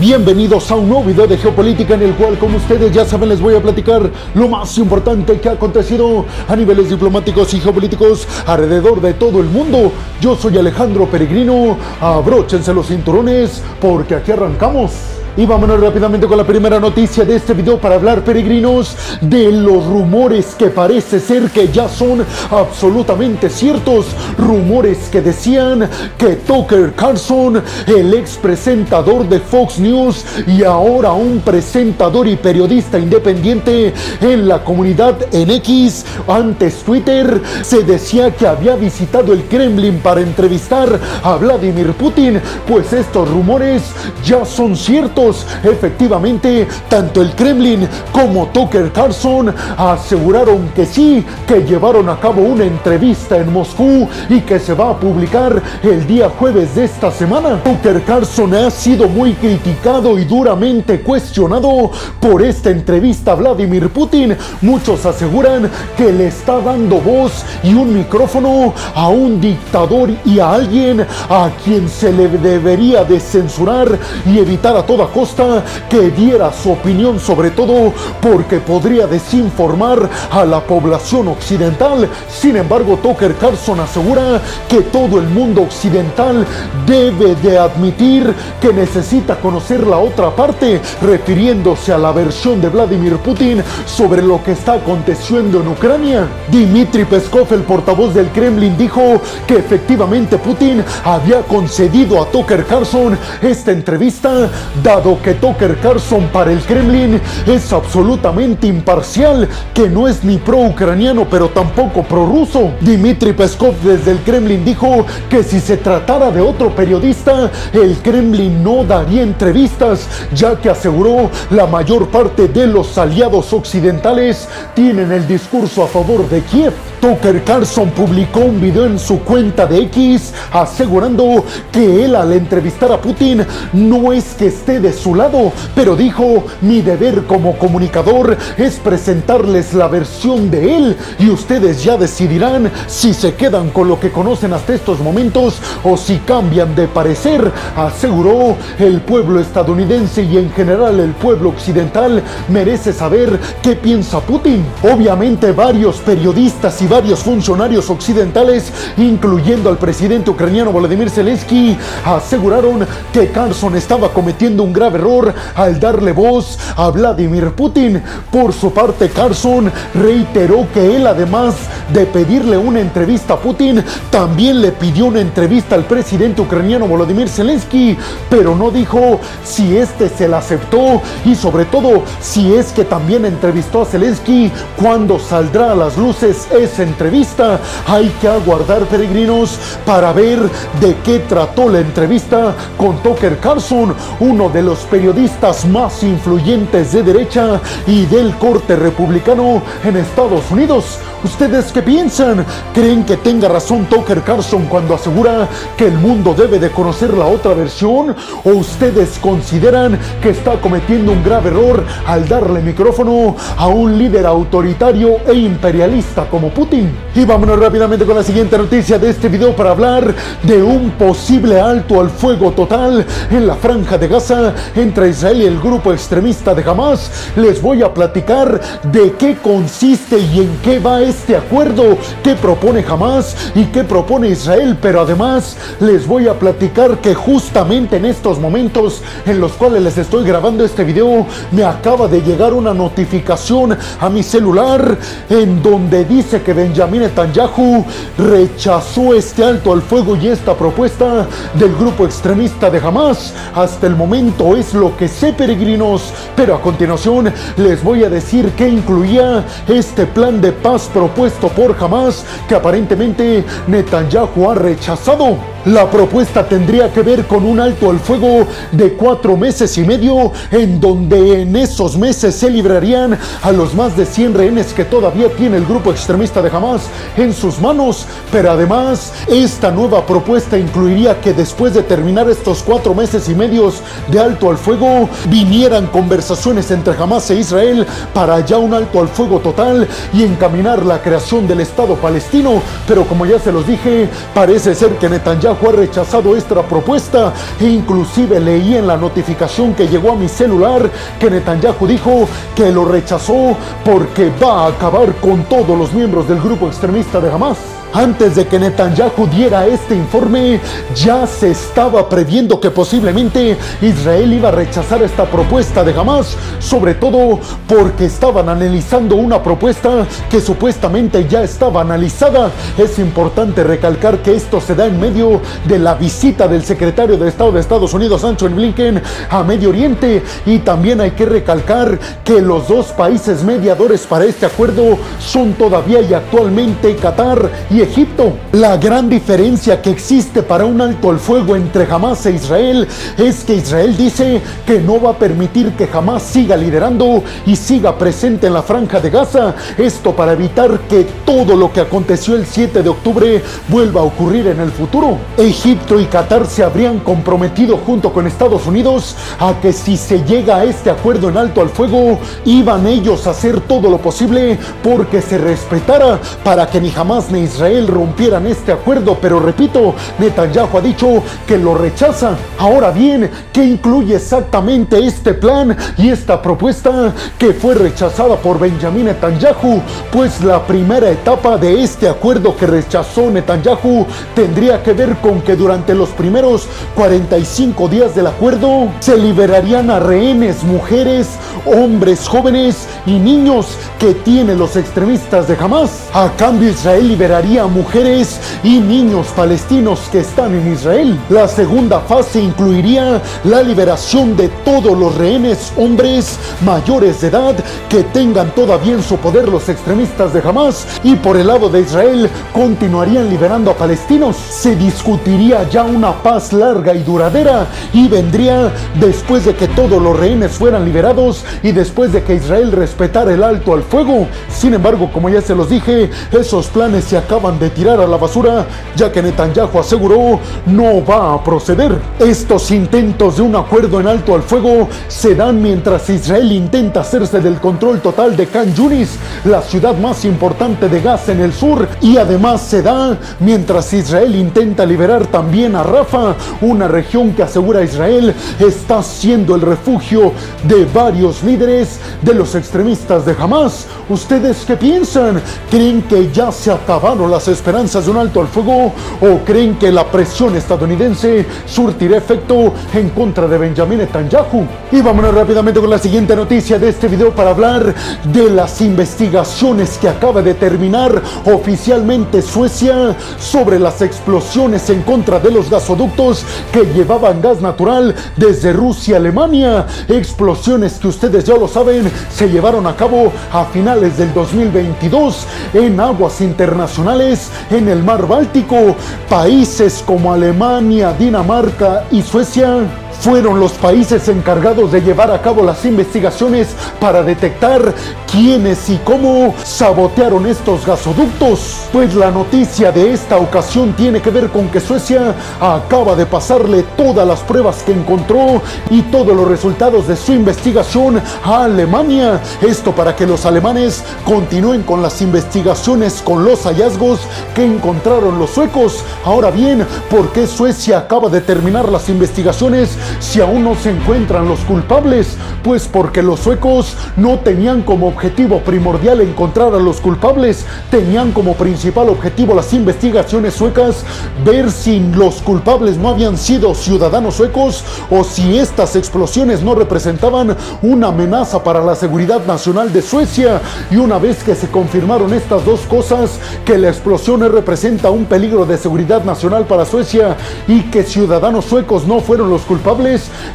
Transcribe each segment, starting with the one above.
Bienvenidos a un nuevo video de geopolítica en el cual, como ustedes ya saben, les voy a platicar lo más importante que ha acontecido a niveles diplomáticos y geopolíticos alrededor de todo el mundo. Yo soy Alejandro Peregrino, abróchense los cinturones porque aquí arrancamos. Y vámonos rápidamente con la primera noticia de este video para hablar, peregrinos, de los rumores que parece ser que ya son absolutamente ciertos. Rumores que decían que Tucker Carlson, el ex presentador de Fox News y ahora un presentador y periodista independiente en la comunidad en X, antes Twitter, se decía que había visitado el Kremlin para entrevistar a Vladimir Putin. Pues estos rumores ya son ciertos Efectivamente, tanto el Kremlin como Tucker Carlson aseguraron que sí, que llevaron a cabo una entrevista en Moscú y que se va a publicar el día jueves de esta semana. Tucker Carlson ha sido muy criticado y duramente cuestionado por esta entrevista a Vladimir Putin. Muchos aseguran que le está dando voz y un micrófono a un dictador y a alguien a quien se le debería de censurar y evitar a toda costa que diera su opinión sobre todo porque podría desinformar a la población occidental. Sin embargo, Tucker Carlson asegura que todo el mundo occidental debe de admitir que necesita conocer la otra parte, refiriéndose a la versión de Vladimir Putin sobre lo que está aconteciendo en Ucrania. Dmitry Peskov, el portavoz del Kremlin, dijo que efectivamente Putin había concedido a Tucker Carlson esta entrevista, dado que Tucker Carlson para el Kremlin es absolutamente imparcial, que no es ni pro-ucraniano pero tampoco pro-ruso. Dmitry Peskov desde el Kremlin dijo que si se tratara de otro periodista, el Kremlin no daría entrevistas, ya que aseguró la mayor parte de los aliados occidentales tienen el discurso a favor de Kiev. Tucker Carlson publicó un video en su cuenta de X asegurando que él al entrevistar a Putin no es que esté de su lado, pero dijo, mi deber como comunicador es presentarles la versión de él y ustedes ya decidirán si se quedan con lo que conocen hasta estos momentos o si cambian de parecer, aseguró el pueblo estadounidense y en general el pueblo occidental merece saber qué piensa Putin. Obviamente varios periodistas y varios funcionarios occidentales, incluyendo al presidente ucraniano Volodymyr Zelensky, aseguraron que Carson estaba cometiendo un error al darle voz a Vladimir Putin. Por su parte, Carson reiteró que él, además de pedirle una entrevista a Putin, también le pidió una entrevista al presidente ucraniano Volodymyr Zelensky, pero no dijo si este se la aceptó y sobre todo si es que también entrevistó a Zelensky cuando saldrá a las luces esa entrevista. Hay que aguardar peregrinos para ver de qué trató la entrevista con Tucker Carlson, uno de los periodistas más influyentes de derecha y del corte republicano en Estados Unidos. ¿Ustedes qué piensan? ¿Creen que tenga razón Tucker Carlson cuando asegura que el mundo debe de conocer la otra versión? ¿O ustedes consideran que está cometiendo un grave error al darle micrófono a un líder autoritario e imperialista como Putin? Y vámonos rápidamente con la siguiente noticia de este video para hablar de un posible alto al fuego total en la franja de Gaza entre Israel y el grupo extremista de Hamas. Les voy a platicar de qué consiste y en qué va este acuerdo, qué propone Hamas y qué propone Israel, pero además les voy a platicar que justamente en estos momentos en los cuales les estoy grabando este video, me acaba de llegar una notificación a mi celular en donde dice que Benjamin Netanyahu rechazó este alto al fuego y esta propuesta del grupo extremista de Hamas. Hasta el momento es lo que sé, peregrinos, pero a continuación les voy a decir qué incluía este plan de paz propuesto por Hamas que aparentemente Netanyahu ha rechazado. La propuesta tendría que ver con un alto al fuego de cuatro meses y medio, en donde en esos meses se librarían a los más de 100 rehenes que todavía tiene el grupo extremista de Hamas en sus manos. Pero además, esta nueva propuesta incluiría que después de terminar estos cuatro meses y medios de alto al fuego, vinieran conversaciones entre Hamas e Israel para ya un alto al fuego total y encaminar la creación del Estado palestino. Pero como ya se los dije, parece ser que Netanyahu Ha rechazado esta propuesta e inclusive leí en la notificación que llegó a mi celular que Netanyahu dijo que lo rechazó porque va a acabar con todos los miembros del grupo extremista de Hamas. Antes de que Netanyahu diera este informe, ya se estaba previendo que posiblemente Israel iba a rechazar esta propuesta de Hamas, sobre todo porque estaban analizando una propuesta que supuestamente ya estaba analizada. Es importante recalcar que esto se da en medio de la visita del secretario de Estado de Estados Unidos, Anthony Blinken, a Medio Oriente. Y también hay que recalcar que los dos países mediadores para este acuerdo son todavía y actualmente Qatar y Egipto. La gran diferencia que existe para un alto al fuego entre Hamas e Israel es que Israel dice que no va a permitir que Hamas siga liderando y siga presente en la franja de Gaza. Esto para evitar que todo lo que aconteció el 7 de octubre vuelva a ocurrir en el futuro. Egipto y Qatar se habrían comprometido junto con Estados Unidos a que si se llega a este acuerdo en alto al fuego, iban ellos a hacer todo lo posible porque se respetara para que ni Hamas ni Israel rompieran este acuerdo, pero repito, Netanyahu ha dicho que lo rechaza. Ahora bien, ¿qué incluye exactamente este plan y esta propuesta que fue rechazada por Benjamin Netanyahu? Pues la primera etapa de este acuerdo que rechazó Netanyahu tendría que ver con que durante los primeros 45 días del acuerdo se liberarían a rehenes, mujeres, hombres jóvenes y niños que tienen los extremistas de Hamas. A cambio Israel liberaría mujeres y niños palestinos que están en Israel. La segunda fase incluiría la liberación de todos los rehenes hombres mayores de edad que tengan todavía en su poder los extremistas de Hamas y por el lado de Israel continuarían liberando a palestinos. Se discutiría ya una paz larga y duradera y vendría después de que todos los rehenes fueran liberados y después de que Israel respetara el alto al fuego. Sin embargo, como ya se los dije, esos planes se acaban de tirar a la basura, ya que Netanyahu aseguró no va a proceder. Estos intentos de un acuerdo en alto al fuego se dan mientras Israel intenta hacerse del control total de Khan Yunis, la ciudad más importante de Gaza en el sur, y además se da mientras Israel intenta liberar también a Rafa, una región que asegura Israel está siendo el refugio de varios líderes de los extremistas de Hamas. ¿Ustedes qué piensan? ¿Creen que ya se acabaron las esperanzas de un alto al fuego o creen que la presión estadounidense surtirá efecto en contra de Benjamin Netanyahu? Y vámonos rápidamente con la siguiente noticia de este video para hablar de las investigaciones que acaba de terminar oficialmente Suecia sobre las explosiones en contra de los gasoductos que llevaban gas natural desde Rusia a Alemania. Explosiones que ustedes ya lo saben se llevaron a cabo a finales del 2022 en aguas internacionales en el mar Báltico. Países como Alemania, Dinamarca y Suecia fueron los países encargados de llevar a cabo las investigaciones para detectar quiénes y cómo sabotearon estos gasoductos. Pues la noticia de esta ocasión tiene que ver con que Suecia acaba de pasarle todas las pruebas que encontró y todos los resultados de su investigación a Alemania. Esto para que los alemanes continúen con las investigaciones con los hallazgos que encontraron los suecos. Ahora bien, ¿por qué Suecia acaba de terminar las investigaciones si aún no se encuentran los culpables? Pues porque los suecos no tenían como objetivo primordial encontrar a los culpables, tenían como principal objetivo las investigaciones suecas, ver si los culpables no habían sido ciudadanos suecos o si estas explosiones no representaban una amenaza para la seguridad nacional de Suecia. Y una vez que se confirmaron estas dos cosas, que la explosión representa un peligro de seguridad nacional para Suecia y que ciudadanos suecos no fueron los culpables,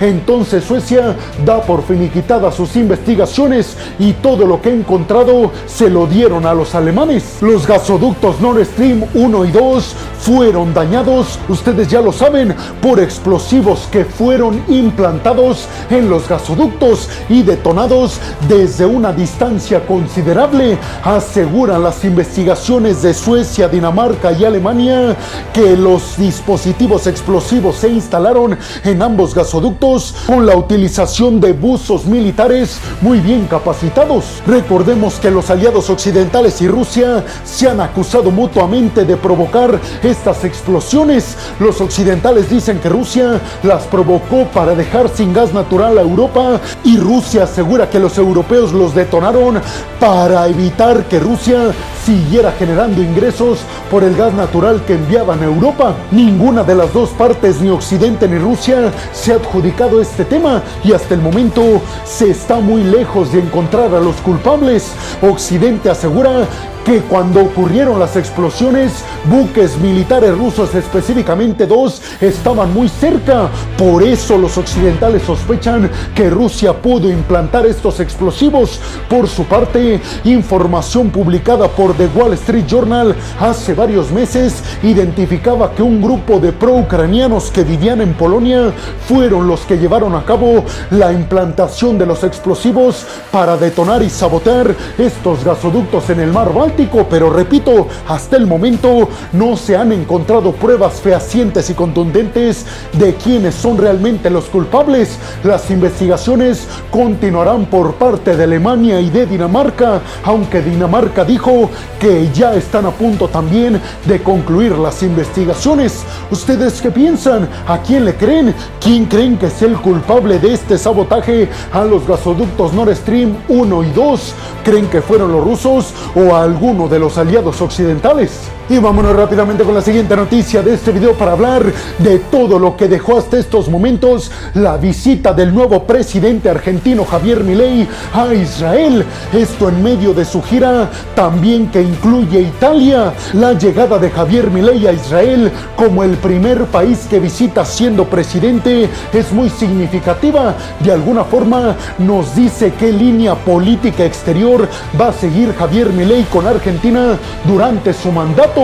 entonces Suecia da por finiquitadas sus investigaciones y todo lo que ha encontrado se lo dieron a los alemanes. Los gasoductos Nord Stream 1 y 2 fueron dañados, ustedes ya lo saben, por explosivos que fueron implantados en los gasoductos y detonados desde una distancia considerable. Aseguran las investigaciones de Suecia, Dinamarca y Alemania que los dispositivos explosivos se instalaron en ambos gasoductos con la utilización de buzos militares muy bien capacitados. Recordemos que los aliados occidentales y Rusia se han acusado mutuamente de provocar estas explosiones. Los occidentales dicen que Rusia las provocó para dejar sin gas natural a Europa y Rusia asegura que los europeos los detonaron para evitar que Rusia siguiera generando ingresos por el gas natural que enviaban a Europa. Ninguna de las dos partes, ni Occidente ni Rusia, se ha adjudicado este tema y hasta el momento se está muy lejos de encontrar a los culpables. Occidente asegura que cuando ocurrieron las explosiones, buques militares rusos, específicamente dos, estaban muy cerca. Por eso los occidentales sospechan que Rusia pudo implantar estos explosivos. Por su parte, información publicada por The Wall Street Journal hace varios meses identificaba que un grupo de pro-ucranianos que vivían en Polonia fueron los que llevaron a cabo la implantación de los explosivos para detonar y sabotear estos gasoductos en el mar Báltico pero repito, hasta el momento no se han encontrado pruebas fehacientes y contundentes de quiénes son realmente los culpables. Las investigaciones continuarán por parte de Alemania y de Dinamarca, aunque Dinamarca dijo que ya están a punto también de concluir las investigaciones. ¿Ustedes qué piensan? ¿A quién le creen? ¿Quién creen que es el culpable de este sabotaje a los gasoductos Nord Stream 1 y 2? ¿Creen que fueron los rusos o algún uno de los aliados occidentales. Y vámonos rápidamente con la siguiente noticia de este video para hablar de todo lo que dejó hasta estos momentos la visita del nuevo presidente argentino Javier Milei a Israel. Esto en medio de su gira también que incluye Italia. La llegada de Javier Milei a Israel como el primer país que visita siendo presidente es muy significativa. De alguna forma nos dice qué línea política exterior va a seguir Javier Milei con Argentina durante su mandato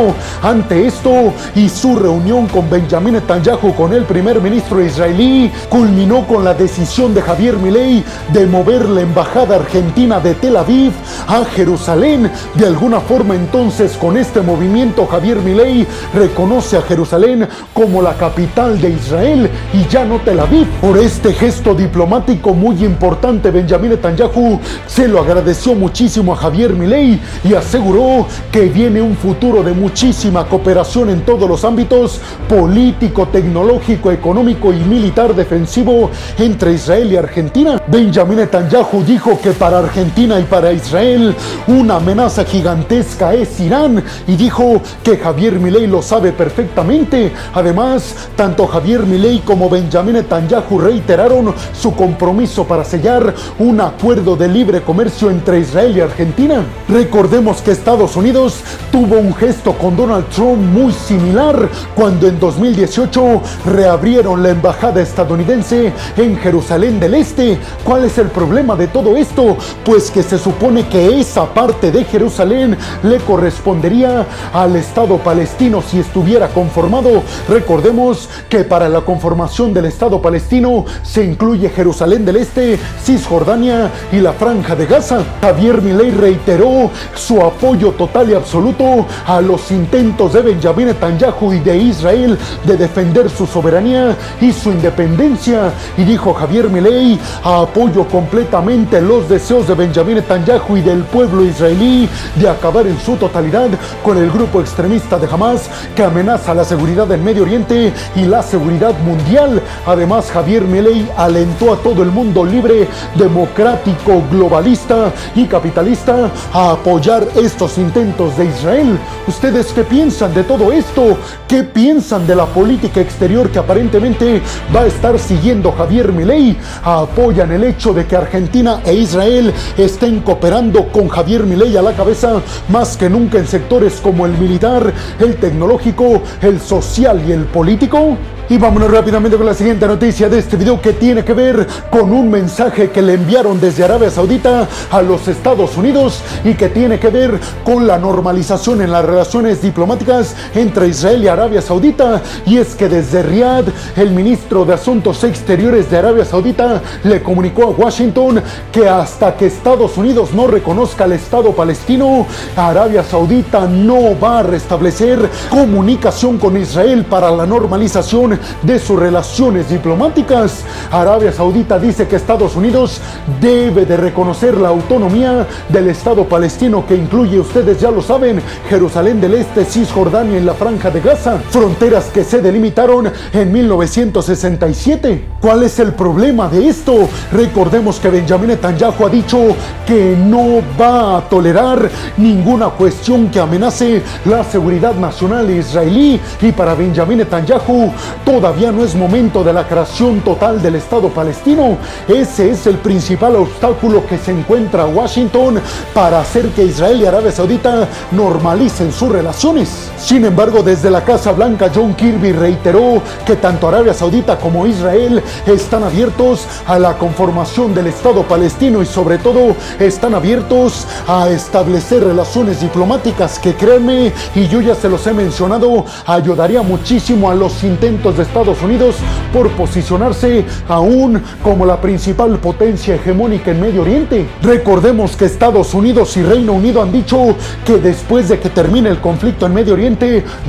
ante esto y su reunión con Benjamin Netanyahu con el primer ministro israelí culminó con la decisión de Javier Milei de mover la embajada argentina de Tel Aviv a Jerusalén. De alguna forma entonces con este movimiento Javier Milei reconoce a Jerusalén como la capital de Israel y ya no Tel Aviv. Por este gesto diplomático muy importante Benjamin Netanyahu se lo agradeció muchísimo a Javier Milei y aseguró que viene un futuro de muchísima cooperación en todos los ámbitos político, tecnológico, económico y militar defensivo entre Israel y Argentina. Benjamin Netanyahu dijo que para Argentina y para Israel una amenaza gigantesca es Irán y dijo que Javier Milei lo sabe perfectamente. Además, tanto Javier Milei como Benjamin Netanyahu reiteraron su compromiso para sellar un acuerdo de libre comercio entre Israel y Argentina. Recordemos que Estados Unidos tuvo un gesto con Donald Trump muy similar cuando en 2018 reabrieron la embajada estadounidense en Jerusalén del Este. ¿Cuál es el problema de todo esto? Pues que se supone que esa parte de Jerusalén le correspondería al Estado palestino si estuviera conformado. Recordemos que para la conformación del Estado palestino se incluye Jerusalén del Este, Cisjordania y la Franja de Gaza. Javier Milei reiteró su apoyo total y absoluto a los intentos de Benjamin Netanyahu y de Israel de defender su soberanía y su independencia. Y dijo Javier Milei, apoyo completamente los deseos de Benjamin Netanyahu y del pueblo israelí de acabar en su totalidad con el grupo extremista de Hamas que amenaza la seguridad del Medio Oriente y la seguridad mundial. Además, Javier Milei alentó a todo el mundo libre, democrático, globalista y capitalista a apoyar estos intentos de Israel. Usted ¿Ustedes qué piensan de todo esto? ¿Qué piensan de la política exterior que aparentemente va a estar siguiendo Javier Milei? ¿Apoyan el hecho de que Argentina e Israel estén cooperando con Javier Milei a la cabeza más que nunca en sectores como el militar, el tecnológico, el social y el político? Y vámonos rápidamente con la siguiente noticia de este video que tiene que ver con un mensaje que le enviaron desde Arabia Saudita a los Estados Unidos y que tiene que ver con la normalización en las relaciones diplomáticas entre Israel y Arabia Saudita. Y es que desde Riyadh, el ministro de Asuntos Exteriores de Arabia Saudita le comunicó a Washington que hasta que Estados Unidos no reconozca al Estado palestino, Arabia Saudita no va a restablecer comunicación con Israel para la normalización de sus relaciones diplomáticas. Arabia Saudita dice que Estados Unidos debe de reconocer la autonomía del Estado palestino que incluye, ustedes ya lo saben, Jerusalén del Este, Cisjordania y la Franja de Gaza, fronteras que se delimitaron en 1967. ¿Cuál es el problema de esto? Recordemos que Benjamin Netanyahu ha dicho que no va a tolerar ninguna cuestión que amenace la seguridad nacional israelí y para Benjamin Netanyahu todavía no es momento de la creación total del Estado palestino. Ese es el principal obstáculo que se encuentra Washington para hacer que Israel y Arabia Saudita normalicen sus relaciones. Sin embargo, desde la Casa Blanca, John Kirby reiteró que tanto Arabia Saudita como Israel están abiertos a la conformación del Estado palestino y sobre todo están abiertos a establecer relaciones diplomáticas que créanme, y yo ya se los he mencionado, ayudaría muchísimo a los intentos de Estados Unidos por posicionarse aún como la principal potencia hegemónica en Medio Oriente. Recordemos que Estados Unidos y Reino Unido han dicho que después de que termine el conflicto en Medio Oriente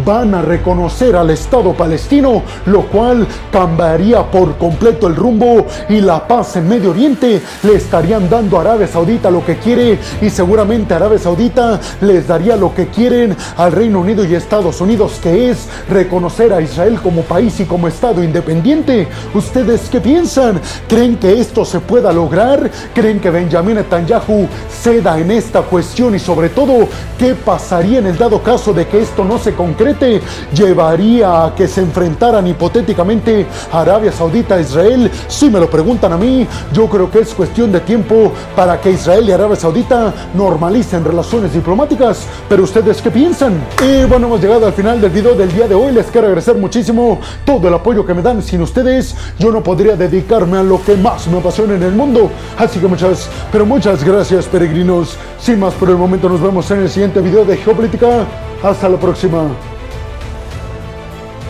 van a reconocer al Estado palestino, lo cual cambiaría por completo el rumbo y la paz en Medio Oriente. Le estarían dando a Arabia Saudita lo que quiere y seguramente Arabia Saudita les daría lo que quieren al Reino Unido y Estados Unidos, que es reconocer a Israel como país y como Estado independiente. ¿Ustedes qué piensan? ¿Creen que esto se pueda lograr? ¿Creen que Benjamin Netanyahu ceda en esta cuestión y sobre todo qué pasaría en el dado caso de que esto no se concrete? ¿Llevaría a que se enfrentaran hipotéticamente Arabia Saudita a Israel? Si me lo preguntan a mí, yo creo que es cuestión de tiempo para que Israel y Arabia Saudita normalicen relaciones diplomáticas. Pero ustedes qué piensan? Y bueno, hemos llegado al final del video del día de hoy. Les quiero agradecer muchísimo todo el apoyo que me dan. Sin ustedes, yo no podría dedicarme a lo que más me apasiona en el mundo. Así que muchas, pero muchas gracias, peregrinos. Sin más por el momento, nos vemos en el siguiente video de Geopolítica. Hasta la próxima.